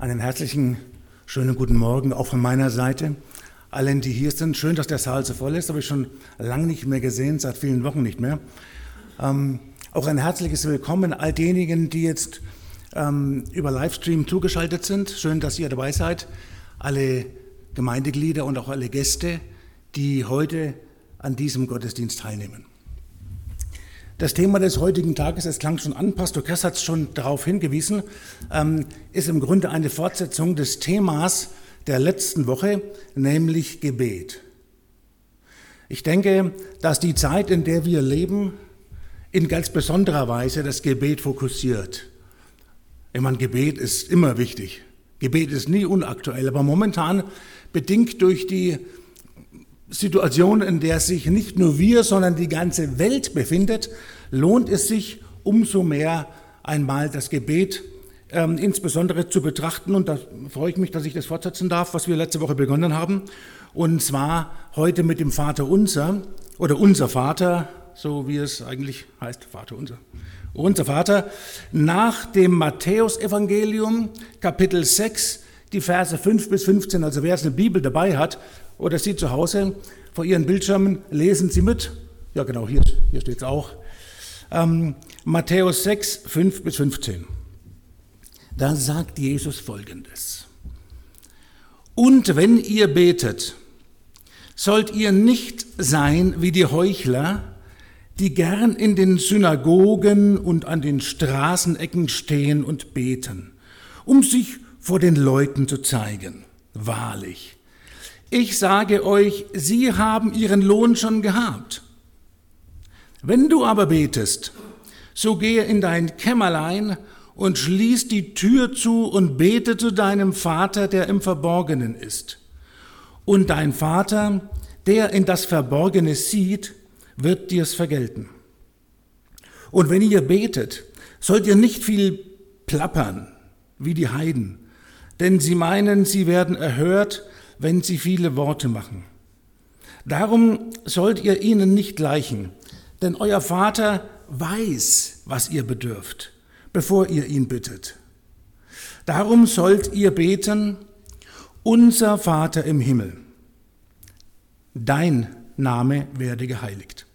Einen herzlichen, schönen guten Morgen auch von meiner Seite. Allen, die hier sind, schön, dass der Saal so voll ist, habe ich schon lange nicht mehr gesehen, seit vielen Wochen nicht mehr. Ähm, auch ein herzliches Willkommen all denjenigen, die jetzt ähm, über Livestream zugeschaltet sind. Schön, dass ihr dabei seid. Alle Gemeindeglieder und auch alle Gäste, die heute an diesem Gottesdienst teilnehmen. Das Thema des heutigen Tages, es klang schon an, Pastor Kress hat es schon darauf hingewiesen, ähm, ist im Grunde eine Fortsetzung des Themas der letzten Woche, nämlich Gebet. Ich denke, dass die Zeit, in der wir leben, in ganz besonderer Weise das Gebet fokussiert. Ich meine, Gebet ist immer wichtig. Gebet ist nie unaktuell, aber momentan bedingt durch die Situation, in der sich nicht nur wir, sondern die ganze Welt befindet, lohnt es sich umso mehr einmal das Gebet ähm, insbesondere zu betrachten. Und da freue ich mich, dass ich das fortsetzen darf, was wir letzte Woche begonnen haben. Und zwar heute mit dem Vater Unser oder unser Vater, so wie es eigentlich heißt, Vater Unser. Unser Vater, nach dem Matthäusevangelium, Kapitel 6, die Verse 5 bis 15. Also wer es eine Bibel dabei hat oder Sie zu Hause vor Ihren Bildschirmen, lesen Sie mit. Ja, genau, hier, hier steht es auch. Ähm, Matthäus 6, 5 bis 15. Da sagt Jesus Folgendes. Und wenn ihr betet, sollt ihr nicht sein wie die Heuchler, die gern in den Synagogen und an den Straßenecken stehen und beten, um sich vor den Leuten zu zeigen. Wahrlich, ich sage euch, sie haben ihren Lohn schon gehabt. Wenn du aber betest, so gehe in dein Kämmerlein und schließ die Tür zu und bete zu deinem Vater, der im Verborgenen ist. Und dein Vater, der in das Verborgene sieht, wird dir's vergelten. Und wenn ihr betet, sollt ihr nicht viel plappern wie die Heiden, denn sie meinen, sie werden erhört, wenn sie viele Worte machen. Darum sollt ihr ihnen nicht gleichen, denn euer Vater weiß, was ihr bedürft, bevor ihr ihn bittet. Darum sollt ihr beten, unser Vater im Himmel, dein Name werde geheiligt,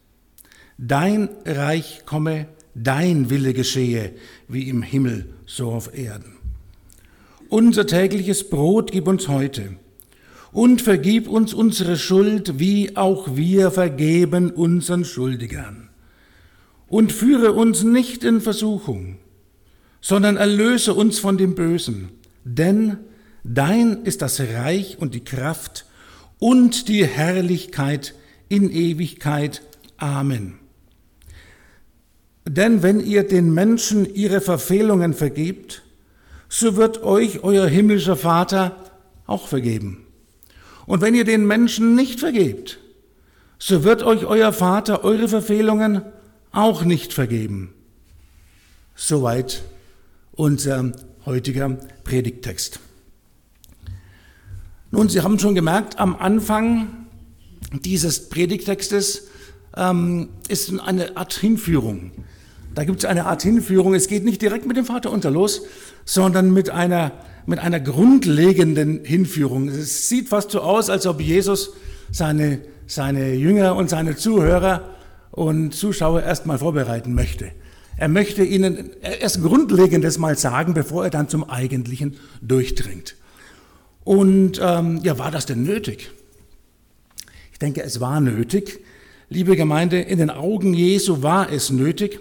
dein Reich komme, dein Wille geschehe, wie im Himmel, so auf Erden. Unser tägliches Brot gib uns heute und vergib uns unsere Schuld, wie auch wir vergeben unseren Schuldigern. Und führe uns nicht in Versuchung, sondern erlöse uns von dem Bösen, denn dein ist das Reich und die Kraft und die Herrlichkeit in Ewigkeit. Amen. Denn wenn ihr den Menschen ihre Verfehlungen vergebt, so wird euch euer himmlischer Vater auch vergeben. Und wenn ihr den Menschen nicht vergebt, so wird euch euer Vater eure Verfehlungen auch nicht vergeben. Soweit unser heutiger Predigttext. Nun, Sie haben schon gemerkt, am Anfang dieses Predigttextes ähm, ist eine Art Hinführung. Da gibt es eine Art Hinführung. Es geht nicht direkt mit dem Vater unter los, sondern mit einer mit einer grundlegenden Hinführung. Es sieht fast so aus, als ob Jesus seine, seine Jünger und seine Zuhörer und Zuschauer erstmal vorbereiten möchte. Er möchte ihnen erst Grundlegendes mal sagen, bevor er dann zum Eigentlichen durchdringt. Und ähm, ja, war das denn nötig? Ich denke, es war nötig. Liebe Gemeinde, in den Augen Jesu war es nötig.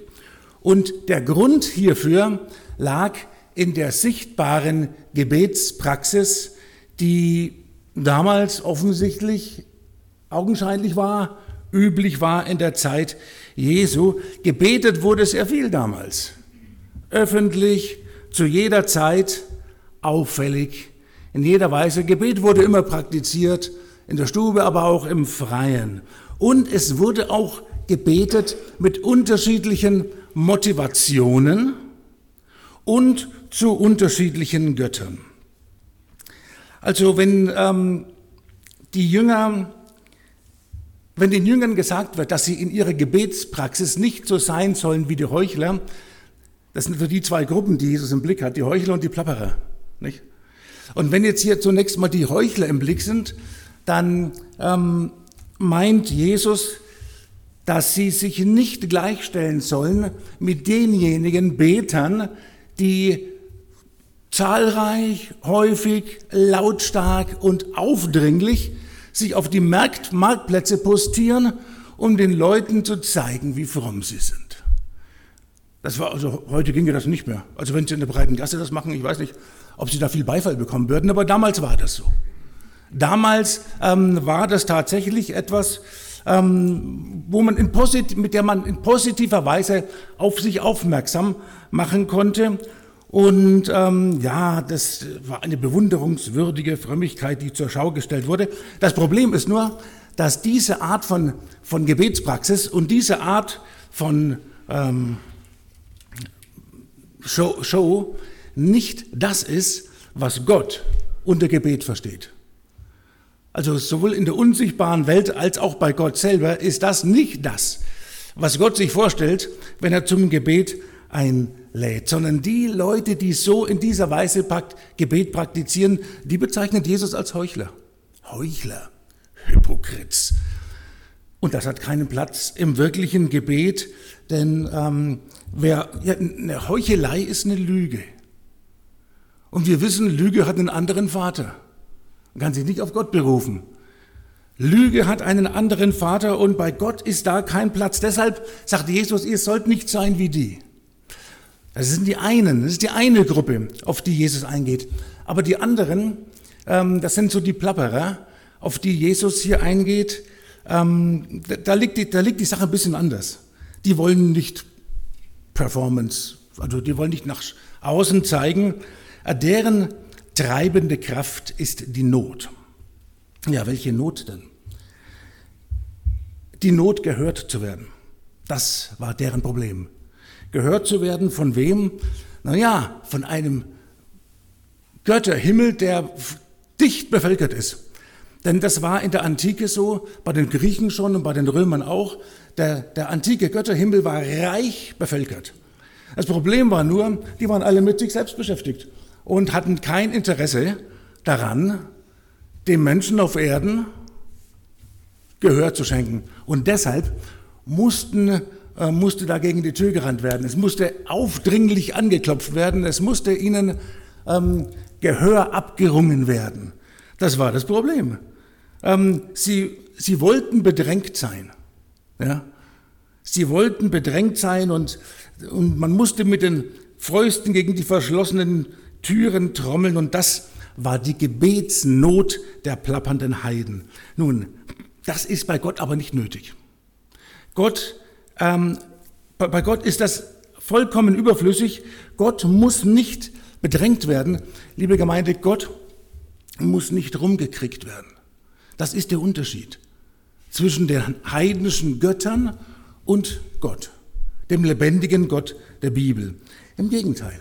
Und der Grund hierfür lag in der sichtbaren Gebetspraxis, die damals offensichtlich augenscheinlich war, üblich war in der Zeit Jesu. Gebetet wurde sehr viel damals. Öffentlich, zu jeder Zeit, auffällig, in jeder Weise. Gebet wurde immer praktiziert, in der Stube, aber auch im Freien. Und es wurde auch gebetet mit unterschiedlichen Motivationen und zu unterschiedlichen Göttern. Also wenn ähm, die Jünger, wenn den Jüngern gesagt wird, dass sie in ihrer Gebetspraxis nicht so sein sollen wie die Heuchler, das sind so die zwei Gruppen, die Jesus im Blick hat, die Heuchler und die Plapperer. Nicht? Und wenn jetzt hier zunächst mal die Heuchler im Blick sind, dann ähm, meint Jesus, dass sie sich nicht gleichstellen sollen mit denjenigen Betern, die zahlreich, häufig, lautstark und aufdringlich sich auf die Markt Marktplätze postieren, um den Leuten zu zeigen, wie fromm sie sind. Das war also heute ginge das nicht mehr. Also wenn sie in der breiten Gasse das machen, ich weiß nicht, ob sie da viel Beifall bekommen würden, aber damals war das so. Damals ähm, war das tatsächlich etwas, ähm, wo man in mit der man in positiver Weise auf sich aufmerksam machen konnte. Und ähm, ja, das war eine bewunderungswürdige Frömmigkeit, die zur Schau gestellt wurde. Das Problem ist nur, dass diese Art von, von Gebetspraxis und diese Art von ähm, Show, Show nicht das ist, was Gott unter Gebet versteht. Also sowohl in der unsichtbaren Welt als auch bei Gott selber ist das nicht das, was Gott sich vorstellt, wenn er zum Gebet einlädt, sondern die Leute, die so in dieser Weise Gebet praktizieren, die bezeichnet Jesus als Heuchler. Heuchler, Hypokrits. Und das hat keinen Platz im wirklichen Gebet, denn ähm, wer, ja, eine Heuchelei ist eine Lüge. Und wir wissen, Lüge hat einen anderen Vater. Man kann sich nicht auf Gott berufen. Lüge hat einen anderen Vater und bei Gott ist da kein Platz. Deshalb sagt Jesus, ihr sollt nicht sein wie die. Das sind die einen, das ist die eine Gruppe, auf die Jesus eingeht. Aber die anderen, ähm, das sind so die Plapperer, auf die Jesus hier eingeht. Ähm, da, liegt die, da liegt die Sache ein bisschen anders. Die wollen nicht Performance, also die wollen nicht nach außen zeigen. Deren treibende Kraft ist die Not. Ja, welche Not denn? Die Not gehört zu werden. Das war deren Problem. Gehört zu werden von wem? Naja, von einem Götterhimmel, der dicht bevölkert ist. Denn das war in der Antike so, bei den Griechen schon und bei den Römern auch. Der, der antike Götterhimmel war reich bevölkert. Das Problem war nur, die waren alle mit sich selbst beschäftigt und hatten kein Interesse daran, dem Menschen auf Erden Gehör zu schenken. Und deshalb mussten, äh, musste dagegen die Tür gerannt werden. Es musste aufdringlich angeklopft werden. Es musste ihnen ähm, Gehör abgerungen werden. Das war das Problem. Ähm, sie, sie wollten bedrängt sein. Ja? Sie wollten bedrängt sein und, und man musste mit den Fäusten gegen die verschlossenen Türen trommeln und das war die Gebetsnot der plappernden Heiden. Nun, das ist bei Gott aber nicht nötig. Gott, ähm, bei Gott ist das vollkommen überflüssig. Gott muss nicht bedrängt werden. Liebe Gemeinde, Gott muss nicht rumgekriegt werden. Das ist der Unterschied zwischen den heidnischen Göttern und Gott, dem lebendigen Gott der Bibel. Im Gegenteil.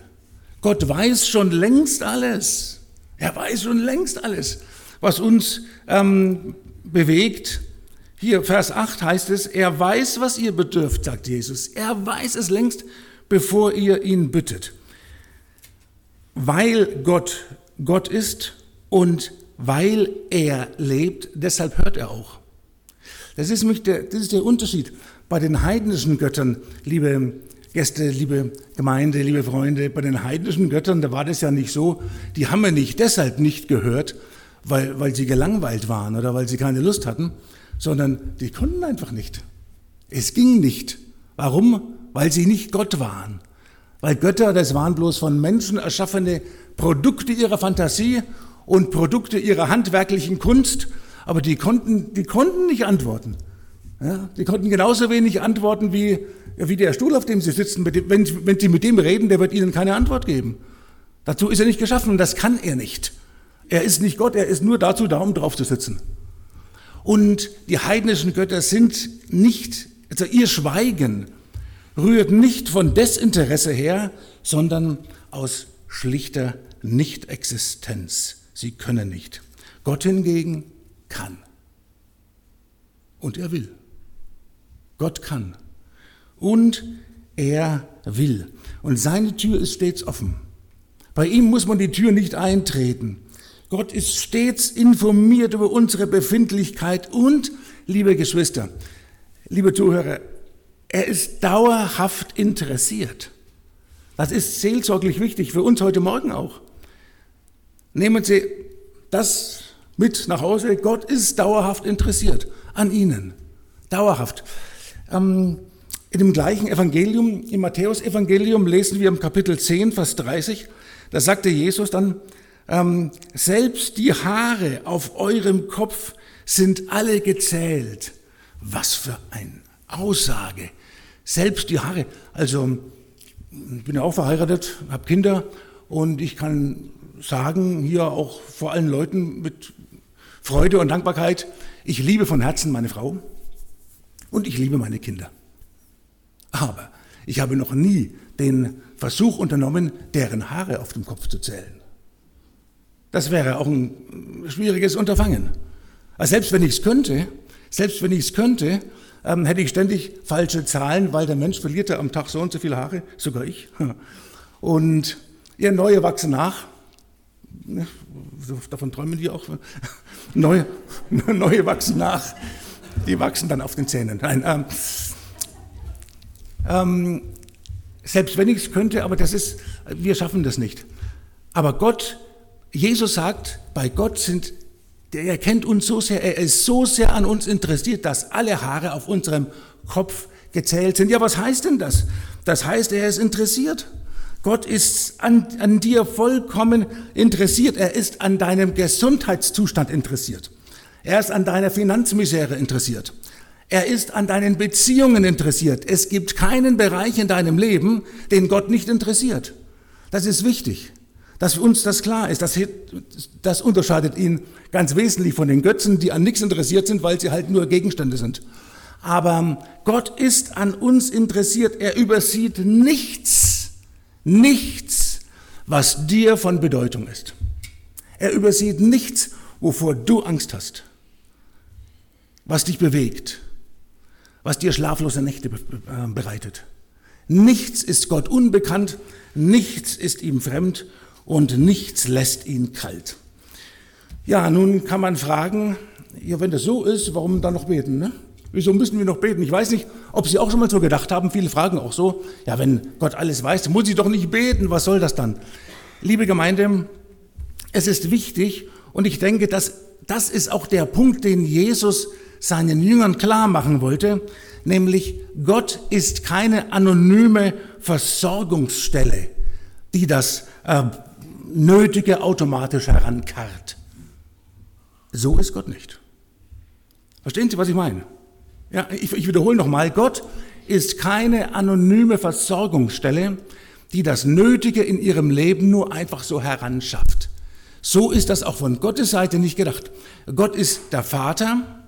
Gott weiß schon längst alles. Er weiß schon längst alles, was uns ähm, bewegt. Hier, Vers 8 heißt es, er weiß, was ihr bedürft, sagt Jesus. Er weiß es längst, bevor ihr ihn bittet. Weil Gott Gott ist und weil er lebt, deshalb hört er auch. Das ist, der, das ist der Unterschied bei den heidnischen Göttern, liebe Gäste, liebe Gemeinde, liebe Freunde, bei den heidnischen Göttern, da war das ja nicht so, die haben wir nicht deshalb nicht gehört, weil, weil sie gelangweilt waren oder weil sie keine Lust hatten, sondern die konnten einfach nicht. Es ging nicht. Warum? Weil sie nicht Gott waren. Weil Götter, das waren bloß von Menschen erschaffene Produkte ihrer Fantasie und Produkte ihrer handwerklichen Kunst, aber die konnten, die konnten nicht antworten. Ja, die konnten genauso wenig antworten wie, wie der Stuhl, auf dem sie sitzen. Wenn, wenn sie mit dem reden, der wird ihnen keine Antwort geben. Dazu ist er nicht geschaffen und das kann er nicht. Er ist nicht Gott, er ist nur dazu da, um drauf zu sitzen. Und die heidnischen Götter sind nicht, also ihr Schweigen rührt nicht von Desinteresse her, sondern aus schlichter Nichtexistenz. Sie können nicht. Gott hingegen kann. Und er will. Gott kann. Und er will. Und seine Tür ist stets offen. Bei ihm muss man die Tür nicht eintreten. Gott ist stets informiert über unsere Befindlichkeit und, liebe Geschwister, liebe Zuhörer, er ist dauerhaft interessiert. Das ist seelsorglich wichtig, für uns heute Morgen auch. Nehmen Sie das mit nach Hause. Gott ist dauerhaft interessiert an Ihnen. Dauerhaft. Ähm, in dem gleichen Evangelium, im Matthäus-Evangelium, lesen wir im Kapitel 10, Vers 30, da sagte Jesus dann, ähm, selbst die Haare auf eurem Kopf sind alle gezählt. Was für eine Aussage. Selbst die Haare. Also, ich bin ja auch verheiratet, habe Kinder und ich kann sagen, hier auch vor allen Leuten mit Freude und Dankbarkeit, ich liebe von Herzen meine Frau und ich liebe meine Kinder. Aber ich habe noch nie den Versuch unternommen, deren Haare auf dem Kopf zu zählen. Das wäre auch ein schwieriges Unterfangen. Also selbst wenn ich es könnte, selbst wenn ich es könnte, ähm, hätte ich ständig falsche Zahlen, weil der Mensch verliert ja am Tag so und so viele Haare, sogar ich. Und ihr neue wachsen nach. Davon träumen die auch. Neue, neue wachsen nach. Die wachsen dann auf den Zähnen. Nein, ähm, ähm, selbst wenn ich es könnte, aber das ist, wir schaffen das nicht. Aber Gott, Jesus sagt, bei Gott sind, er kennt uns so sehr, er ist so sehr an uns interessiert, dass alle Haare auf unserem Kopf gezählt sind. Ja, was heißt denn das? Das heißt, er ist interessiert. Gott ist an, an dir vollkommen interessiert. Er ist an deinem Gesundheitszustand interessiert. Er ist an deiner Finanzmisere interessiert. Er ist an deinen Beziehungen interessiert. Es gibt keinen Bereich in deinem Leben, den Gott nicht interessiert. Das ist wichtig, dass uns das klar ist. Das, das unterscheidet ihn ganz wesentlich von den Götzen, die an nichts interessiert sind, weil sie halt nur Gegenstände sind. Aber Gott ist an uns interessiert. Er übersieht nichts, nichts, was dir von Bedeutung ist. Er übersieht nichts, wovor du Angst hast, was dich bewegt was dir schlaflose Nächte äh, bereitet. Nichts ist Gott unbekannt, nichts ist ihm fremd und nichts lässt ihn kalt. Ja, nun kann man fragen, ja, wenn das so ist, warum dann noch beten? Ne? Wieso müssen wir noch beten? Ich weiß nicht, ob Sie auch schon mal so gedacht haben. Viele fragen auch so, ja, wenn Gott alles weiß, muss ich doch nicht beten. Was soll das dann? Liebe Gemeinde, es ist wichtig und ich denke, dass das ist auch der Punkt, den Jesus seinen Jüngern klar machen wollte, nämlich Gott ist keine anonyme Versorgungsstelle, die das äh, Nötige automatisch herankarrt. So ist Gott nicht. Verstehen Sie, was ich meine? Ja, ich, ich wiederhole nochmal, Gott ist keine anonyme Versorgungsstelle, die das Nötige in ihrem Leben nur einfach so heranschafft. So ist das auch von Gottes Seite nicht gedacht. Gott ist der Vater,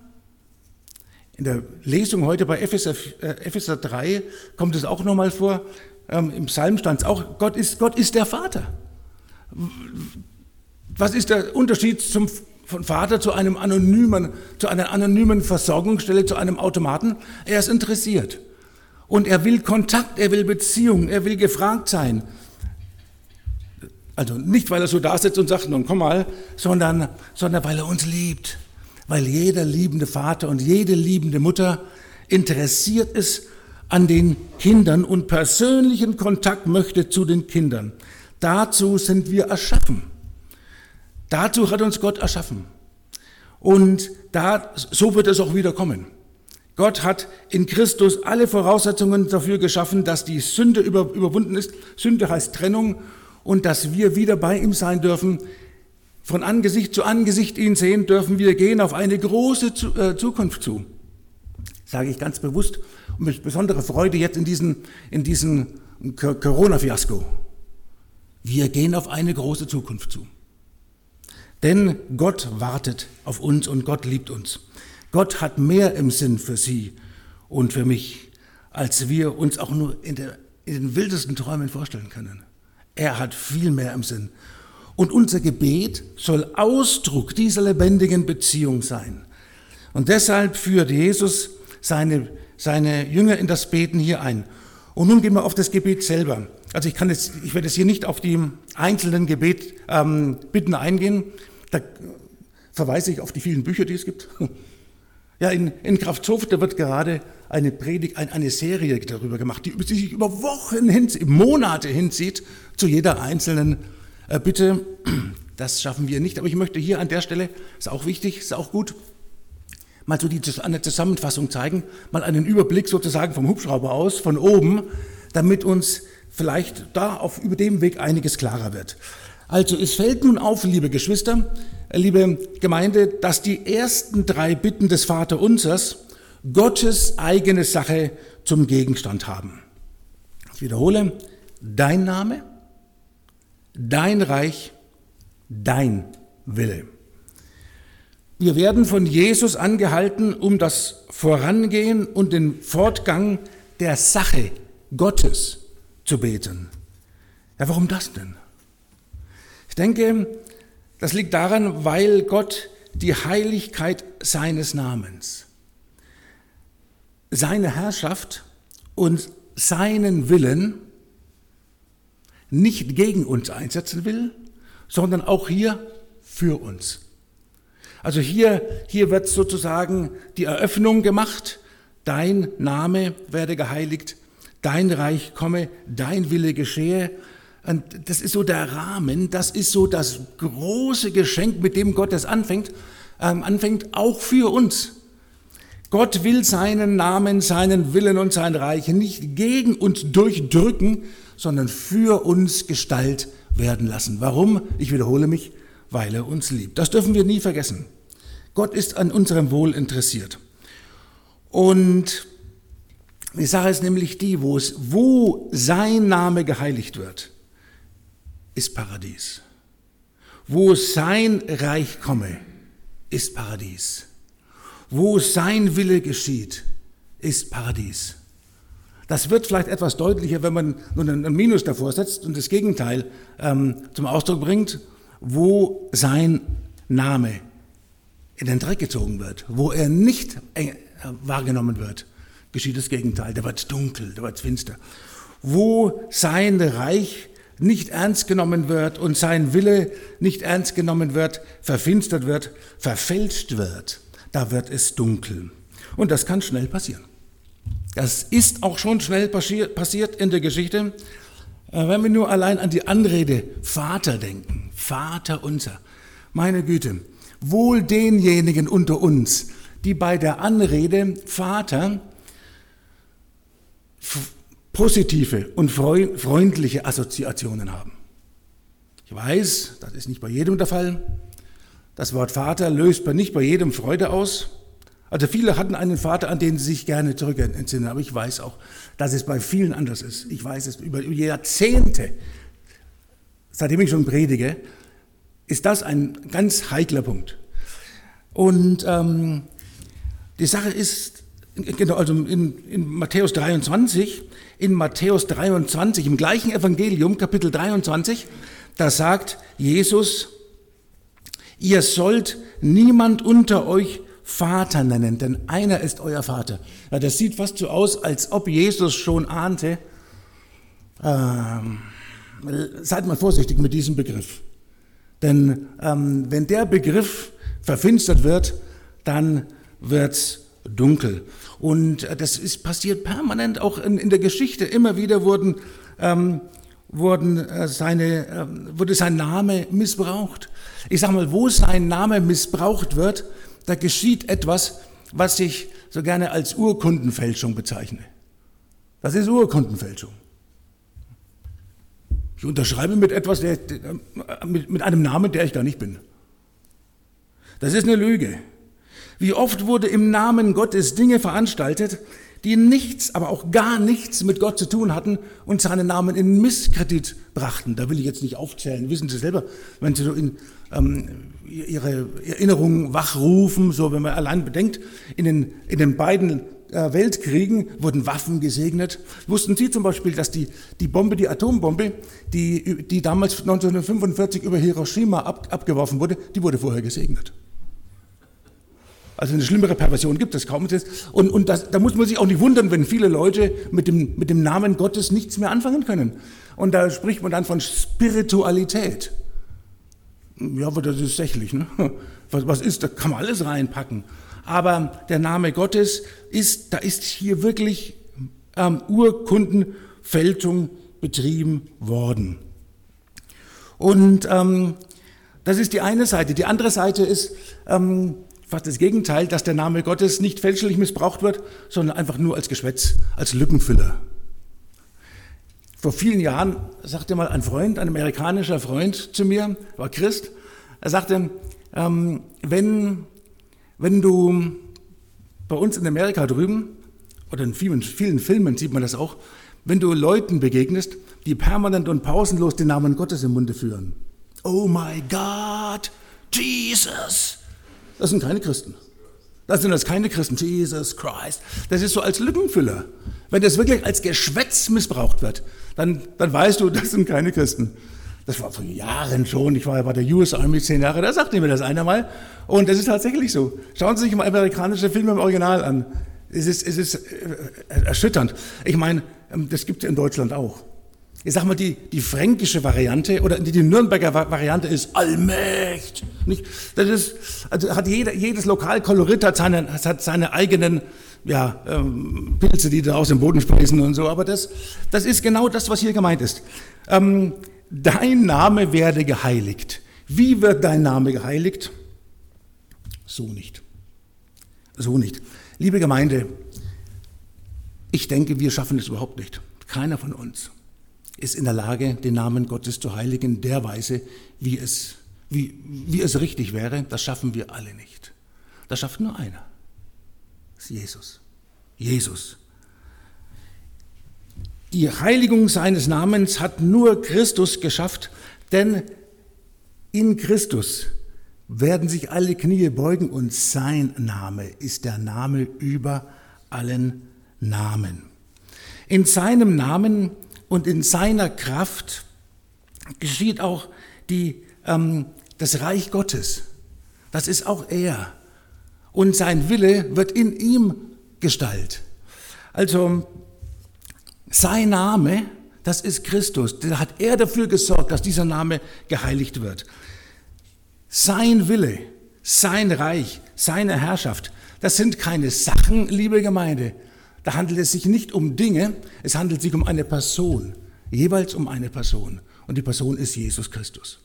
in der Lesung heute bei Epheser, äh, Epheser 3 kommt es auch nochmal vor, ähm, im Psalm stand es auch, Gott ist, Gott ist der Vater. Was ist der Unterschied zum, von Vater zu einem anonymen, zu einer anonymen Versorgungsstelle, zu einem Automaten? Er ist interessiert. Und er will Kontakt, er will Beziehung, er will gefragt sein. Also nicht, weil er so da sitzt und sagt, nun komm mal, sondern, sondern weil er uns liebt weil jeder liebende Vater und jede liebende Mutter interessiert ist an den Kindern und persönlichen Kontakt möchte zu den Kindern. Dazu sind wir erschaffen. Dazu hat uns Gott erschaffen. Und da, so wird es auch wieder kommen. Gott hat in Christus alle Voraussetzungen dafür geschaffen, dass die Sünde über, überwunden ist. Sünde heißt Trennung und dass wir wieder bei ihm sein dürfen von Angesicht zu Angesicht ihn sehen, dürfen wir gehen auf eine große äh, Zukunft zu. Sage ich ganz bewusst und mit besonderer Freude jetzt in diesen, in diesen Corona-Fiasko. Wir gehen auf eine große Zukunft zu. Denn Gott wartet auf uns und Gott liebt uns. Gott hat mehr im Sinn für Sie und für mich, als wir uns auch nur in, der, in den wildesten Träumen vorstellen können. Er hat viel mehr im Sinn. Und unser Gebet soll Ausdruck dieser lebendigen Beziehung sein. Und deshalb führt Jesus seine, seine Jünger in das Beten hier ein. Und nun gehen wir auf das Gebet selber. Also ich kann jetzt, ich werde jetzt hier nicht auf die einzelnen Gebet, ähm, Bitten eingehen. Da verweise ich auf die vielen Bücher, die es gibt. Ja, in, in Kraftshof, da wird gerade eine Predigt, eine Serie darüber gemacht, die sich über Wochen hin, Monate hinzieht zu jeder einzelnen äh, Bitte. Das schaffen wir nicht, aber ich möchte hier an der Stelle, ist auch wichtig, ist auch gut, mal so die, eine Zusammenfassung zeigen, mal einen Überblick sozusagen vom Hubschrauber aus, von oben, damit uns vielleicht da auf, über dem Weg einiges klarer wird. Also es fällt nun auf, liebe Geschwister, liebe Gemeinde, dass die ersten drei Bitten des Vaterunsers Gottes eigene Sache zum Gegenstand haben. Ich wiederhole, dein Name, dein Reich, dein Wille. Wir werden von Jesus angehalten, um das Vorangehen und den Fortgang der Sache Gottes zu beten. Ja, warum das denn? Ich denke, das liegt daran, weil Gott die Heiligkeit seines Namens, seine Herrschaft und seinen Willen nicht gegen uns einsetzen will, sondern auch hier für uns. Also hier, hier wird sozusagen die Eröffnung gemacht, dein Name werde geheiligt, dein Reich komme, dein Wille geschehe. Und das ist so der Rahmen, das ist so das große Geschenk, mit dem Gott es anfängt, ähm, anfängt, auch für uns. Gott will seinen Namen, seinen Willen und sein Reich nicht gegen uns durchdrücken, sondern für uns Gestalt werden lassen. Warum? Ich wiederhole mich, weil er uns liebt. Das dürfen wir nie vergessen. Gott ist an unserem Wohl interessiert. Und die Sache ist nämlich die, wo, es, wo sein Name geheiligt wird, ist Paradies. Wo sein Reich komme, ist Paradies. Wo sein Wille geschieht, ist Paradies. Das wird vielleicht etwas deutlicher, wenn man nun ein Minus davor setzt und das Gegenteil ähm, zum Ausdruck bringt, wo sein Name in den Dreck gezogen wird, wo er nicht äh, wahrgenommen wird, geschieht das Gegenteil. Da wird dunkel, da wird finster. Wo sein Reich nicht ernst genommen wird und sein Wille nicht ernst genommen wird, verfinstert wird, verfälscht wird, da wird es dunkel. Und das kann schnell passieren. Das ist auch schon schnell passiert in der Geschichte. Äh, wenn wir nur allein an die Anrede Vater denken, Vater unser, meine Güte, wohl denjenigen unter uns, die bei der Anrede Vater positive und freundliche Assoziationen haben. Ich weiß, das ist nicht bei jedem der Fall. Das Wort Vater löst nicht bei jedem Freude aus. Also viele hatten einen Vater, an den sie sich gerne zurückentsinnen, aber ich weiß auch, dass es bei vielen anders ist. Ich weiß es über Jahrzehnte, seitdem ich schon predige, ist das ein ganz heikler Punkt. Und ähm, die Sache ist, genau, also in, in Matthäus 23, in Matthäus 23, im gleichen Evangelium, Kapitel 23, da sagt Jesus, ihr sollt niemand unter euch Vater nennen, denn einer ist euer Vater. Ja, das sieht fast so aus, als ob Jesus schon ahnte, ähm, seid mal vorsichtig mit diesem Begriff. Denn ähm, wenn der Begriff verfinstert wird, dann wird's dunkel. Und äh, das ist passiert permanent, auch in, in der Geschichte. Immer wieder wurden, ähm, wurden äh, seine, äh, wurde sein Name missbraucht. Ich sage mal, wo sein Name missbraucht wird, da geschieht etwas, was ich so gerne als Urkundenfälschung bezeichne. Das ist Urkundenfälschung. Ich unterschreibe mit etwas, der, mit, mit einem Namen, der ich gar nicht bin. Das ist eine Lüge. Wie oft wurde im Namen Gottes Dinge veranstaltet, die nichts, aber auch gar nichts mit Gott zu tun hatten und seinen Namen in Misskredit brachten. Da will ich jetzt nicht aufzählen, wissen Sie selber, wenn Sie so in ähm, Ihre Erinnerungen wachrufen, so wenn man allein bedenkt, in den, in den beiden äh, Weltkriegen wurden Waffen gesegnet. Wussten Sie zum Beispiel, dass die, die Bombe, die Atombombe, die, die damals 1945 über Hiroshima ab, abgeworfen wurde, die wurde vorher gesegnet. Also eine schlimmere Perversion gibt es kaum. Und, und das, da muss man sich auch nicht wundern, wenn viele Leute mit dem, mit dem Namen Gottes nichts mehr anfangen können. Und da spricht man dann von Spiritualität. Ja, aber das ist sächlich. Ne? Was, was ist, da kann man alles reinpacken. Aber der Name Gottes ist, da ist hier wirklich ähm, Urkundenfälschung betrieben worden. Und ähm, das ist die eine Seite. Die andere Seite ist ähm, fast das Gegenteil, dass der Name Gottes nicht fälschlich missbraucht wird, sondern einfach nur als Geschwätz, als Lückenfüller. Vor vielen Jahren sagte mal ein Freund, ein amerikanischer Freund zu mir, war Christ, er sagte, ähm, wenn, wenn du bei uns in Amerika drüben, oder in vielen, vielen Filmen sieht man das auch, wenn du Leuten begegnest, die permanent und pausenlos den Namen Gottes im Munde führen. Oh my God, Jesus. Das sind keine Christen. Das sind das keine Christen. Jesus Christ. Das ist so als Lückenfüller. Wenn das wirklich als Geschwätz missbraucht wird, dann, dann weißt du, das sind keine Christen. Das war vor Jahren schon. Ich war ja bei der US Army zehn Jahre, da sagte mir das einer mal. Und das ist tatsächlich so. Schauen Sie sich mal amerikanische Filme im Original an. Es ist, es ist äh, erschütternd. Ich meine, ähm, das gibt es in Deutschland auch. Ich sag mal, die, die fränkische Variante oder die, die Nürnberger Variante ist Allmächt. Nicht? Das ist, also hat jeder, jedes Lokalkolorit hat seine, hat seine eigenen ja, ähm, Pilze, die da aus dem Boden sprießen und so. Aber das, das ist genau das, was hier gemeint ist. Ähm, dein Name werde geheiligt. Wie wird dein Name geheiligt? So nicht. So nicht. Liebe Gemeinde, ich denke, wir schaffen es überhaupt nicht. Keiner von uns ist in der Lage, den Namen Gottes zu heiligen, der Weise, wie es, wie, wie es richtig wäre. Das schaffen wir alle nicht. Das schafft nur einer. Das ist Jesus. Jesus. Die Heiligung seines Namens hat nur Christus geschafft, denn in Christus werden sich alle Knie beugen und sein Name ist der Name über allen Namen. In seinem Namen und in seiner Kraft geschieht auch die, ähm, das Reich Gottes. Das ist auch er. Und sein Wille wird in ihm Gestalt. Also sein Name, das ist Christus. Da hat er dafür gesorgt, dass dieser Name geheiligt wird. Sein Wille, sein Reich, seine Herrschaft, das sind keine Sachen, liebe Gemeinde, da handelt es sich nicht um Dinge, es handelt sich um eine Person, jeweils um eine Person. Und die Person ist Jesus Christus.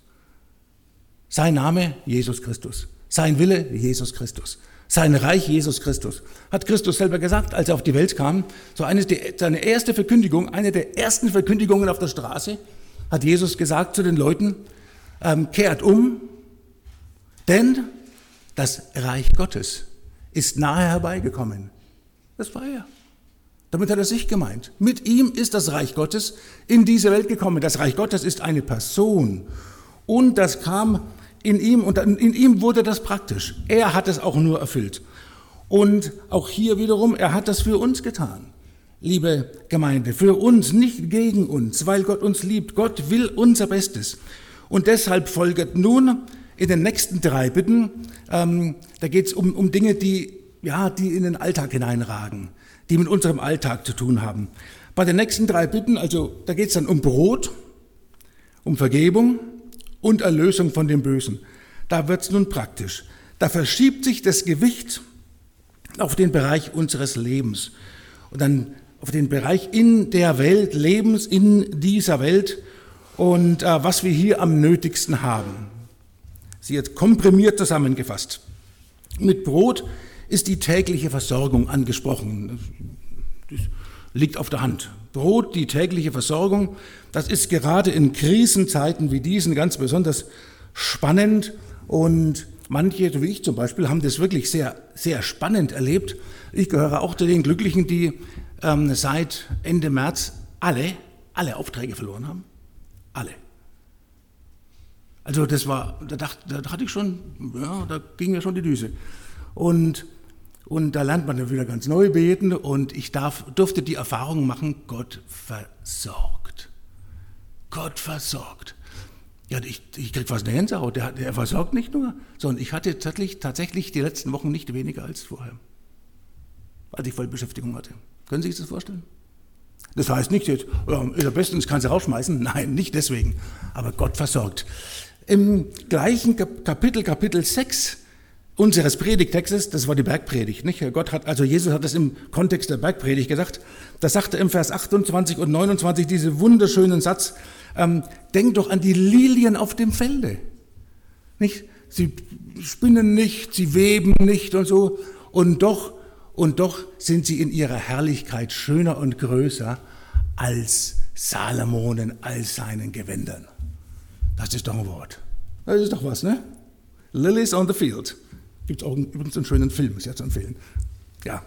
Sein Name Jesus Christus. Sein Wille Jesus Christus. Sein Reich Jesus Christus. Hat Christus selber gesagt, als er auf die Welt kam. So eine, seine erste Verkündigung, eine der ersten Verkündigungen auf der Straße, hat Jesus gesagt zu den Leuten, ähm, kehrt um, denn das Reich Gottes ist nahe herbeigekommen. Das war er. Damit hat er sich gemeint. Mit ihm ist das Reich Gottes in diese Welt gekommen. Das Reich Gottes ist eine Person. Und das kam in ihm und in ihm wurde das praktisch. Er hat es auch nur erfüllt. Und auch hier wiederum, er hat das für uns getan. Liebe Gemeinde, für uns, nicht gegen uns, weil Gott uns liebt. Gott will unser Bestes. Und deshalb folgt nun in den nächsten drei Bitten, ähm, da geht es um, um Dinge, die, ja, die in den Alltag hineinragen die mit unserem Alltag zu tun haben. Bei den nächsten drei Bitten, also da geht es dann um Brot, um Vergebung und Erlösung von dem Bösen. Da wird es nun praktisch. Da verschiebt sich das Gewicht auf den Bereich unseres Lebens und dann auf den Bereich in der Welt, Lebens in dieser Welt und äh, was wir hier am nötigsten haben. Sie jetzt komprimiert zusammengefasst. Mit Brot ist die tägliche Versorgung angesprochen. Das liegt auf der Hand. Brot, die tägliche Versorgung, das ist gerade in Krisenzeiten wie diesen ganz besonders spannend und manche, wie ich zum Beispiel, haben das wirklich sehr, sehr spannend erlebt. Ich gehöre auch zu den Glücklichen, die ähm, seit Ende März alle, alle Aufträge verloren haben. Alle. Also das war, da, dachte, da hatte ich schon, ja, da ging mir schon die Düse. Und und da lernt man dann wieder ganz neu beten und ich darf, durfte die Erfahrung machen, Gott versorgt. Gott versorgt. Ja, ich, ich krieg fast eine Hänsehaut. Der, der versorgt nicht nur, sondern ich hatte tatsächlich, tatsächlich die letzten Wochen nicht weniger als vorher, als ich Vollbeschäftigung hatte. Können Sie sich das vorstellen? Das heißt nicht jetzt, ist er bestens, kannst du rausschmeißen. Nein, nicht deswegen. Aber Gott versorgt. im gleichen Kapitel, Kapitel 6 unseres Predigtextes, das war die Bergpredigt, nicht? Gott hat, also Jesus hat das im Kontext der Bergpredigt gesagt. Da sagte er im Vers 28 und 29 diesen wunderschönen Satz, ähm, denk doch an die Lilien auf dem Felde. Nicht? Sie spinnen nicht, sie weben nicht und so. Und doch, und doch sind sie in ihrer Herrlichkeit schöner und größer als Salomon in all seinen Gewändern. Das ist doch ein Wort. Das ist doch was, ne? Lilies on the Field. Gibt es auch übrigens einen schönen Film, ja zu empfehlen. Ja.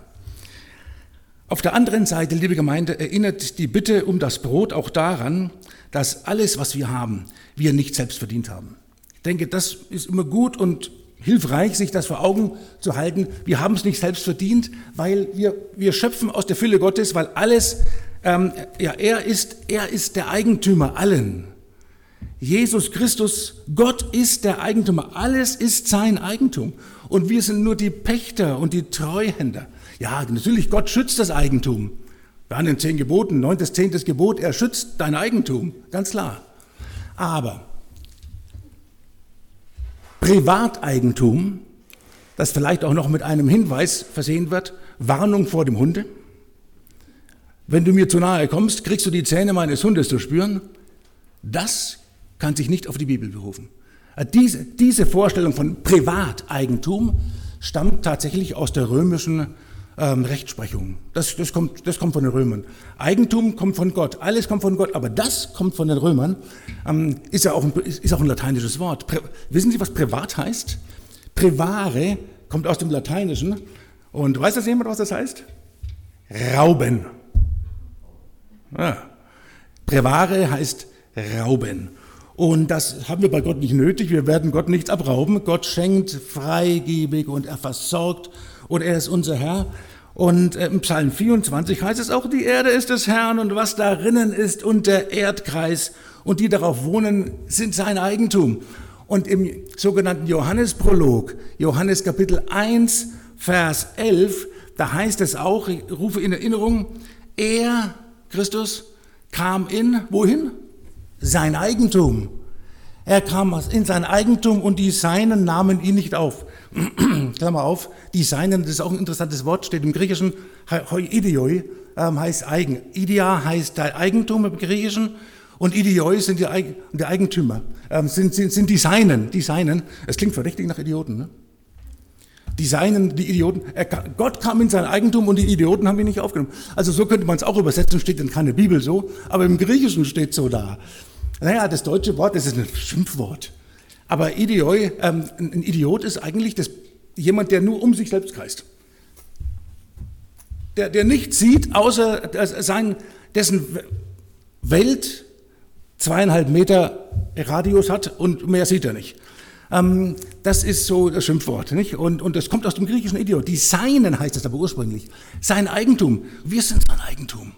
Auf der anderen Seite, liebe Gemeinde, erinnert die Bitte um das Brot auch daran, dass alles, was wir haben, wir nicht selbst verdient haben. Ich denke, das ist immer gut und hilfreich, sich das vor Augen zu halten. Wir haben es nicht selbst verdient, weil wir, wir schöpfen aus der Fülle Gottes, weil alles, ähm, ja, er ist, er ist der Eigentümer allen. Jesus Christus, Gott ist der Eigentümer, alles ist sein Eigentum und wir sind nur die Pächter und die Treuhänder. Ja, natürlich, Gott schützt das Eigentum. Wir haben den zehn Geboten, neuntes, zehntes Gebot, er schützt dein Eigentum, ganz klar. Aber Privateigentum, das vielleicht auch noch mit einem Hinweis versehen wird, Warnung vor dem Hunde. Wenn du mir zu nahe kommst, kriegst du die Zähne meines Hundes zu spüren. Das kann sich nicht auf die Bibel berufen. Äh, diese, diese Vorstellung von Privateigentum stammt tatsächlich aus der römischen ähm, Rechtsprechung. Das, das, kommt, das kommt von den Römern. Eigentum kommt von Gott, alles kommt von Gott, aber das kommt von den Römern. Ähm, ist ja auch ein, ist, auch ein lateinisches Wort. Pri wissen Sie, was privat heißt? Privare kommt aus dem Lateinischen. Und weiß das jemand, was das heißt? Rauben. Ja. Privare heißt Rauben. Und das haben wir bei Gott nicht nötig. Wir werden Gott nichts abrauben. Gott schenkt freigebig und er versorgt und er ist unser Herr. Und äh, im Psalm 24 heißt es auch, die Erde ist des Herrn und was darinnen ist und der Erdkreis und die darauf wohnen, sind sein Eigentum. Und im sogenannten Johannesprolog, Johannes Kapitel 1, Vers 11, da heißt es auch, ich rufe in Erinnerung, er, Christus, kam in, wohin? Sein Eigentum. Er kam in sein Eigentum und die Seinen nahmen ihn nicht auf. Klammer auf, die Seinen, das ist auch ein interessantes Wort, steht im Griechischen, Idioi ähm, heißt Eigen. Idea heißt Eigentum im Griechischen und Idioi sind die Eigentümer, ähm, sind, sind, sind die Seinen, die Seinen. Es klingt verdächtig nach Idioten, ne? Die Seinen, die Idioten. Er, Gott kam in sein Eigentum und die Idioten haben ihn nicht aufgenommen. Also so könnte man es auch übersetzen, steht in keine Bibel so, aber im Griechischen steht so da. Naja, das deutsche Wort, das ist ein Schimpfwort. Aber Idioi, ähm, ein Idiot ist eigentlich das, jemand, der nur um sich selbst kreist. Der, der nichts sieht, außer sein, dessen Welt zweieinhalb Meter Radius hat und mehr sieht er nicht. Ähm, das ist so das Schimpfwort. Nicht? Und, und das kommt aus dem griechischen Idiot. Die Seinen heißt es aber ursprünglich. Sein Eigentum. Wir sind sein Eigentum.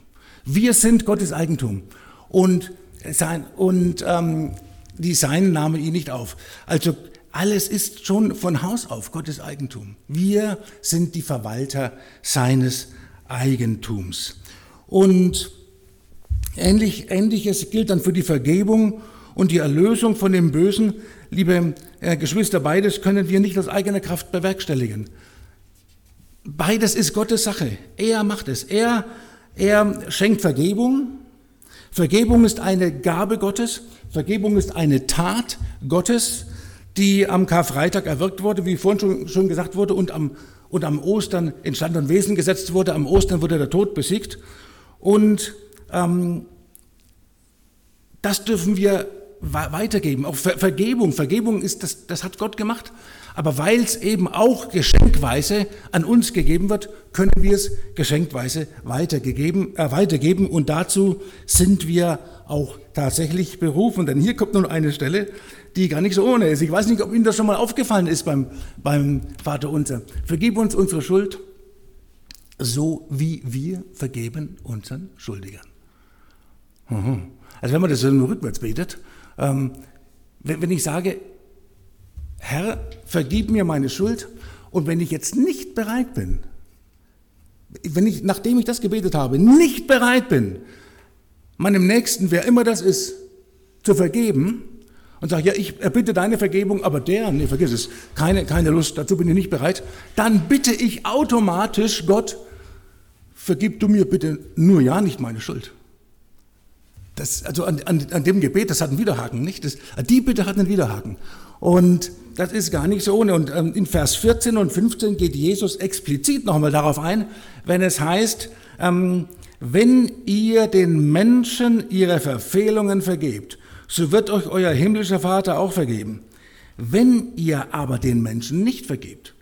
Wir sind Gottes Eigentum. Und, sein, und ähm, die Seinen nahmen ihn nicht auf. Also alles ist schon von Haus auf Gottes Eigentum. Wir sind die Verwalter seines Eigentums. Und ähnlich, Ähnliches gilt dann für die Vergebung und die Erlösung von dem Bösen. Liebe äh, Geschwister, beides können wir nicht aus eigener Kraft bewerkstelligen. Beides ist Gottes Sache. Er macht es. Er, er schenkt Vergebung. Vergebung ist eine Gabe Gottes Vergebung ist eine Tat Gottes, die am Karfreitag erwirkt wurde, wie vorhin schon, schon gesagt wurde, und am, und am Ostern in Stand und Wesen gesetzt wurde. Am Ostern wurde der Tod besiegt. Und ähm, das dürfen wir weitergeben. Auch Vergebung. Vergebung ist, das, das hat Gott gemacht. Aber weil es eben auch geschenkweise an uns gegeben wird, können wir es geschenkweise weitergegeben, äh, weitergeben. Und dazu sind wir auch tatsächlich berufen. Denn hier kommt nun eine Stelle, die gar nicht so ohne ist. Ich weiß nicht, ob Ihnen das schon mal aufgefallen ist beim, beim Vater unser. Vergib uns unsere Schuld, so wie wir vergeben unseren Schuldigern. Mhm. Also wenn man das so rückwärts betet, ähm, wenn ich sage, Herr, vergib mir meine Schuld. Und wenn ich jetzt nicht bereit bin, wenn ich, nachdem ich das gebetet habe, nicht bereit bin, meinem Nächsten, wer immer das ist, zu vergeben, und sage, ja, ich erbitte deine Vergebung, aber der, nee, vergiss es, keine, keine Lust, dazu bin ich nicht bereit, dann bitte ich automatisch Gott, vergib du mir bitte nur ja nicht meine Schuld. Das, also an, an, an dem Gebet, das hat einen Widerhaken, nicht? Das, die Bitte hat einen Widerhaken. Und das ist gar nicht so ohne. Und ähm, in Vers 14 und 15 geht Jesus explizit nochmal darauf ein, wenn es heißt, ähm, wenn ihr den Menschen ihre Verfehlungen vergebt, so wird euch euer himmlischer Vater auch vergeben. Wenn ihr aber den Menschen nicht vergebt,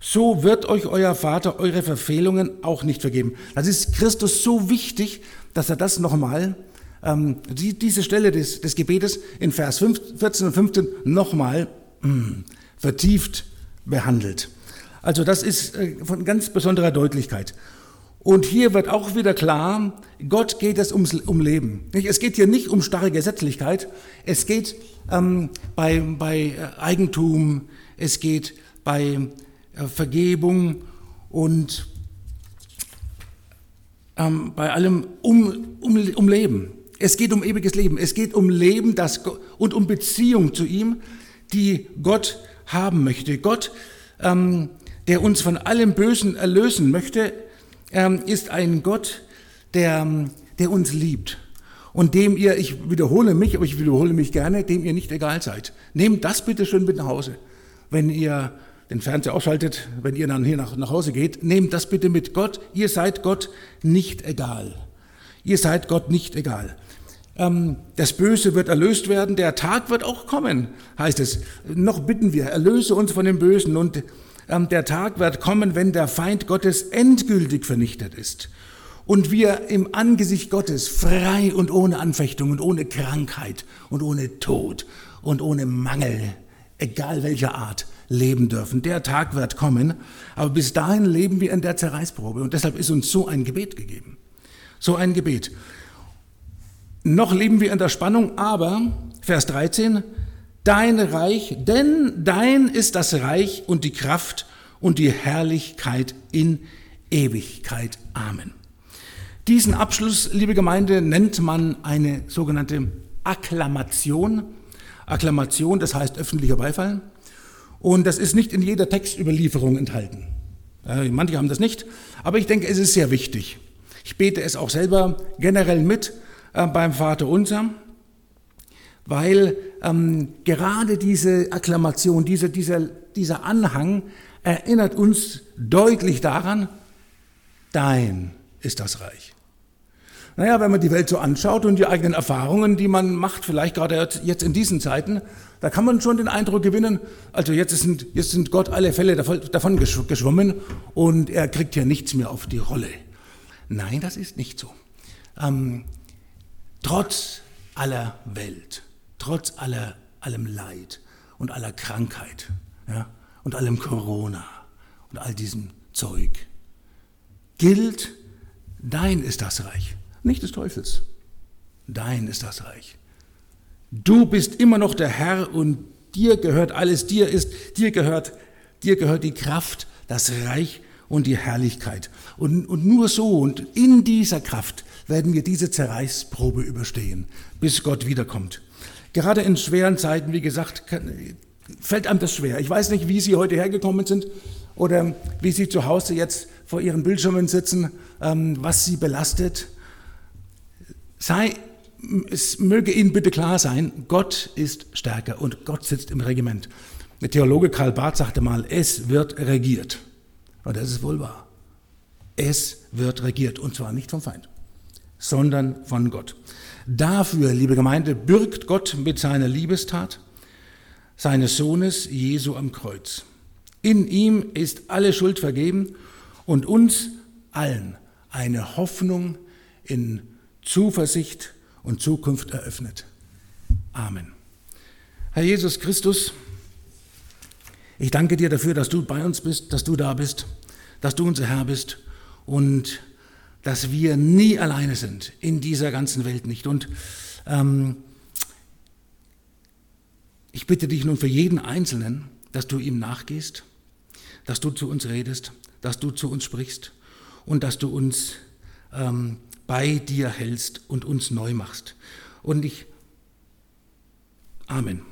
so wird euch euer Vater eure Verfehlungen auch nicht vergeben. Das ist Christus so wichtig, dass er das nochmal, ähm, die, diese Stelle des, des Gebetes in Vers 5, 14 und 15 nochmal vertieft behandelt. Also das ist äh, von ganz besonderer Deutlichkeit. Und hier wird auch wieder klar, Gott geht es ums, um Leben. Es geht hier nicht um starre Gesetzlichkeit, es geht ähm, bei, bei äh, Eigentum, es geht bei äh, Vergebung und ähm, bei allem um, um, um Leben. Es geht um ewiges Leben, es geht um Leben das, und um Beziehung zu ihm, die Gott haben möchte. Gott, ähm, der uns von allem Bösen erlösen möchte, ähm, ist ein Gott, der, der uns liebt und dem ihr, ich wiederhole mich, aber ich wiederhole mich gerne, dem ihr nicht egal seid. Nehmt das bitte schön mit nach Hause. Wenn ihr den Fernseher ausschaltet, wenn ihr dann hier nach, nach Hause geht, nehmt das bitte mit. Gott, ihr seid Gott nicht egal. Ihr seid Gott nicht egal. Ähm, das Böse wird erlöst werden, der Tag wird auch kommen, heißt es. Noch bitten wir, erlöse uns von dem Bösen und ähm, der Tag wird kommen, wenn der Feind Gottes endgültig vernichtet ist und wir im Angesicht Gottes frei und ohne Anfechtung und ohne Krankheit und ohne Tod und ohne Mangel, egal welcher Art, leben dürfen. Der Tag wird kommen, aber bis dahin leben wir in der Zerreißprobe und deshalb ist uns so ein Gebet gegeben. So ein Gebet. Noch leben wir in der Spannung, aber, Vers 13, dein Reich, denn dein ist das Reich und die Kraft und die Herrlichkeit in Ewigkeit. Amen. Diesen Abschluss, liebe Gemeinde, nennt man eine sogenannte Akklamation. Akklamation, das heißt öffentlicher Beifall. Und das ist nicht in jeder Textüberlieferung enthalten. Manche haben das nicht, aber ich denke, es ist sehr wichtig. Ich bete es auch selber generell mit äh, beim Vater Unser weil ähm, gerade diese Akklamation, diese, dieser, dieser Anhang erinnert uns deutlich daran, dein ist das Reich. Naja, wenn man die Welt so anschaut und die eigenen Erfahrungen, die man macht, vielleicht gerade jetzt in diesen Zeiten, da kann man schon den Eindruck gewinnen, also jetzt sind, jetzt sind Gott alle Fälle davon geschwommen und er kriegt ja nichts mehr auf die Rolle. Nein, das ist nicht so. Ähm, trotz aller Welt trotz aller, allem Leid und aller Krankheit ja, und allem Corona und all diesem Zeug, gilt, dein ist das Reich, nicht des Teufels. Dein ist das Reich. Du bist immer noch der Herr und dir gehört alles, dir ist, dir gehört, dir gehört die Kraft, das Reich und die Herrlichkeit. Und, und nur so und in dieser Kraft werden wir diese Zerreißprobe überstehen, bis Gott wiederkommt. Gerade in schweren Zeiten, wie gesagt, fällt einem das schwer. Ich weiß nicht, wie Sie heute hergekommen sind oder wie Sie zu Hause jetzt vor Ihren Bildschirmen sitzen, ähm, was Sie belastet. Sei, es möge Ihnen bitte klar sein, Gott ist stärker und Gott sitzt im Regiment. Der Theologe Karl Barth sagte mal, es wird regiert. Und das ist wohl wahr. Es wird regiert und zwar nicht vom Feind, sondern von Gott. Dafür, liebe Gemeinde, bürgt Gott mit seiner Liebestat seines Sohnes Jesu am Kreuz. In ihm ist alle Schuld vergeben und uns allen eine Hoffnung in Zuversicht und Zukunft eröffnet. Amen. Herr Jesus Christus, ich danke dir dafür, dass du bei uns bist, dass du da bist, dass du unser Herr bist und dass wir nie alleine sind, in dieser ganzen Welt nicht. Und ähm, ich bitte dich nun für jeden Einzelnen, dass du ihm nachgehst, dass du zu uns redest, dass du zu uns sprichst und dass du uns ähm, bei dir hältst und uns neu machst. Und ich, Amen.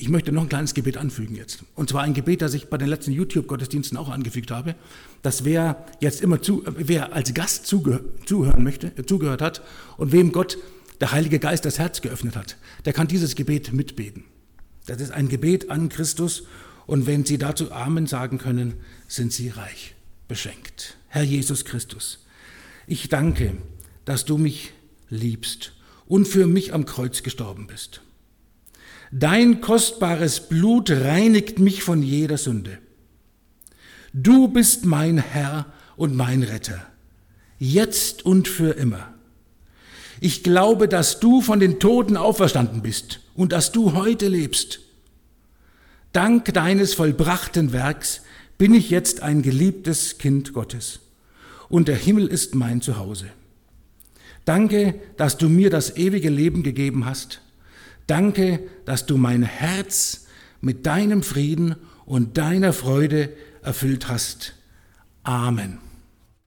Ich möchte noch ein kleines Gebet anfügen jetzt. Und zwar ein Gebet, das ich bei den letzten YouTube-Gottesdiensten auch angefügt habe, dass wer jetzt immer zu, wer als Gast zuge zuhören möchte, äh, zugehört hat und wem Gott, der Heilige Geist, das Herz geöffnet hat, der kann dieses Gebet mitbeten. Das ist ein Gebet an Christus und wenn Sie dazu Amen sagen können, sind Sie reich beschenkt. Herr Jesus Christus, ich danke, dass du mich liebst und für mich am Kreuz gestorben bist. Dein kostbares Blut reinigt mich von jeder Sünde. Du bist mein Herr und mein Retter, jetzt und für immer. Ich glaube, dass du von den Toten auferstanden bist und dass du heute lebst. Dank deines vollbrachten Werks bin ich jetzt ein geliebtes Kind Gottes und der Himmel ist mein Zuhause. Danke, dass du mir das ewige Leben gegeben hast. Danke, dass du mein Herz mit deinem Frieden und deiner Freude erfüllt hast. Amen.